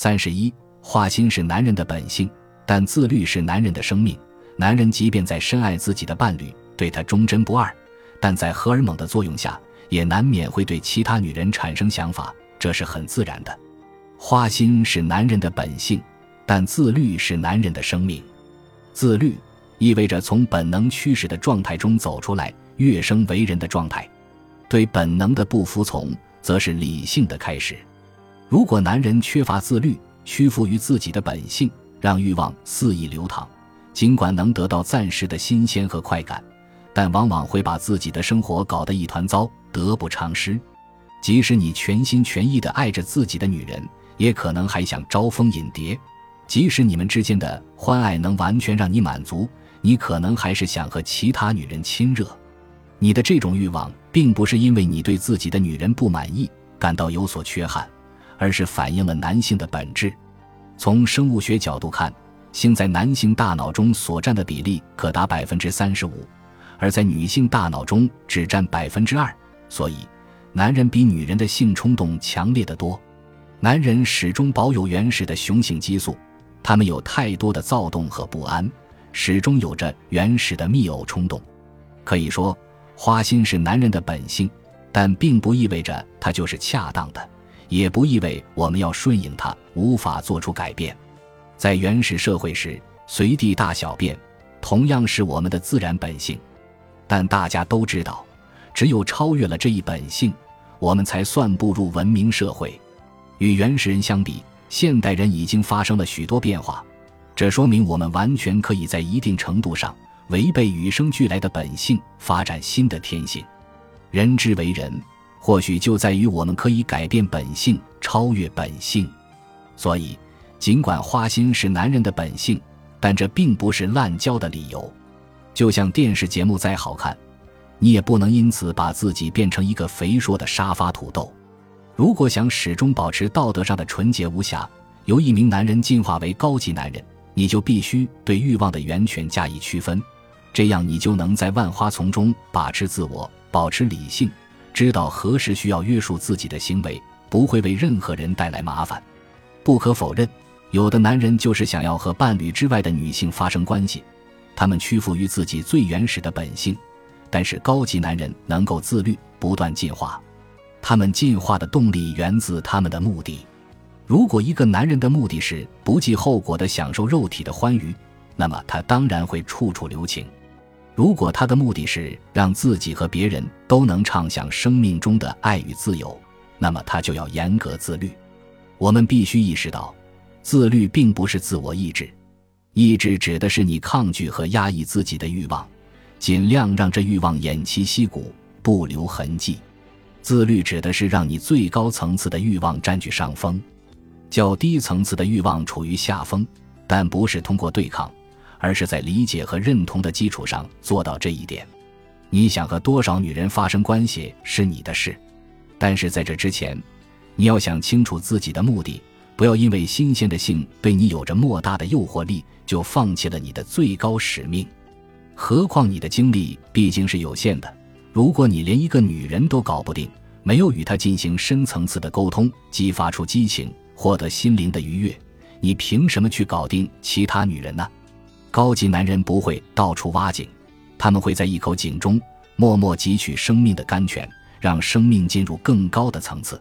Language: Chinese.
三十一，花心是男人的本性，但自律是男人的生命。男人即便在深爱自己的伴侣，对他忠贞不二，但在荷尔蒙的作用下，也难免会对其他女人产生想法，这是很自然的。花心是男人的本性，但自律是男人的生命。自律意味着从本能驱使的状态中走出来，跃升为人的状态。对本能的不服从，则是理性的开始。如果男人缺乏自律，屈服于自己的本性，让欲望肆意流淌，尽管能得到暂时的新鲜和快感，但往往会把自己的生活搞得一团糟，得不偿失。即使你全心全意地爱着自己的女人，也可能还想招蜂引蝶。即使你们之间的欢爱能完全让你满足，你可能还是想和其他女人亲热。你的这种欲望，并不是因为你对自己的女人不满意，感到有所缺憾，而是反映了男性的本质。从生物学角度看，性在男性大脑中所占的比例可达百分之三十五，而在女性大脑中只占百分之二。所以，男人比女人的性冲动强烈的多。男人始终保有原始的雄性激素，他们有太多的躁动和不安，始终有着原始的密偶冲动。可以说。花心是男人的本性，但并不意味着他就是恰当的，也不意味我们要顺应它，无法做出改变。在原始社会时，随地大小便同样是我们的自然本性，但大家都知道，只有超越了这一本性，我们才算步入文明社会。与原始人相比，现代人已经发生了许多变化，这说明我们完全可以在一定程度上。违背与生俱来的本性，发展新的天性。人之为人，或许就在于我们可以改变本性，超越本性。所以，尽管花心是男人的本性，但这并不是滥交的理由。就像电视节目再好看，你也不能因此把自己变成一个肥硕的沙发土豆。如果想始终保持道德上的纯洁无瑕，由一名男人进化为高级男人，你就必须对欲望的源泉加以区分。这样，你就能在万花丛中把持自我，保持理性，知道何时需要约束自己的行为，不会为任何人带来麻烦。不可否认，有的男人就是想要和伴侣之外的女性发生关系，他们屈服于自己最原始的本性。但是，高级男人能够自律，不断进化，他们进化的动力源自他们的目的。如果一个男人的目的是不计后果地享受肉体的欢愉，那么他当然会处处留情。如果他的目的是让自己和别人都能畅享生命中的爱与自由，那么他就要严格自律。我们必须意识到，自律并不是自我意志，意志指的是你抗拒和压抑自己的欲望，尽量让这欲望偃旗息鼓，不留痕迹。自律指的是让你最高层次的欲望占据上风，较低层次的欲望处于下风，但不是通过对抗。而是在理解和认同的基础上做到这一点。你想和多少女人发生关系是你的事，但是在这之前，你要想清楚自己的目的，不要因为新鲜的性对你有着莫大的诱惑力，就放弃了你的最高使命。何况你的精力毕竟是有限的，如果你连一个女人都搞不定，没有与她进行深层次的沟通，激发出激情，获得心灵的愉悦，你凭什么去搞定其他女人呢？高级男人不会到处挖井，他们会在一口井中默默汲取生命的甘泉，让生命进入更高的层次。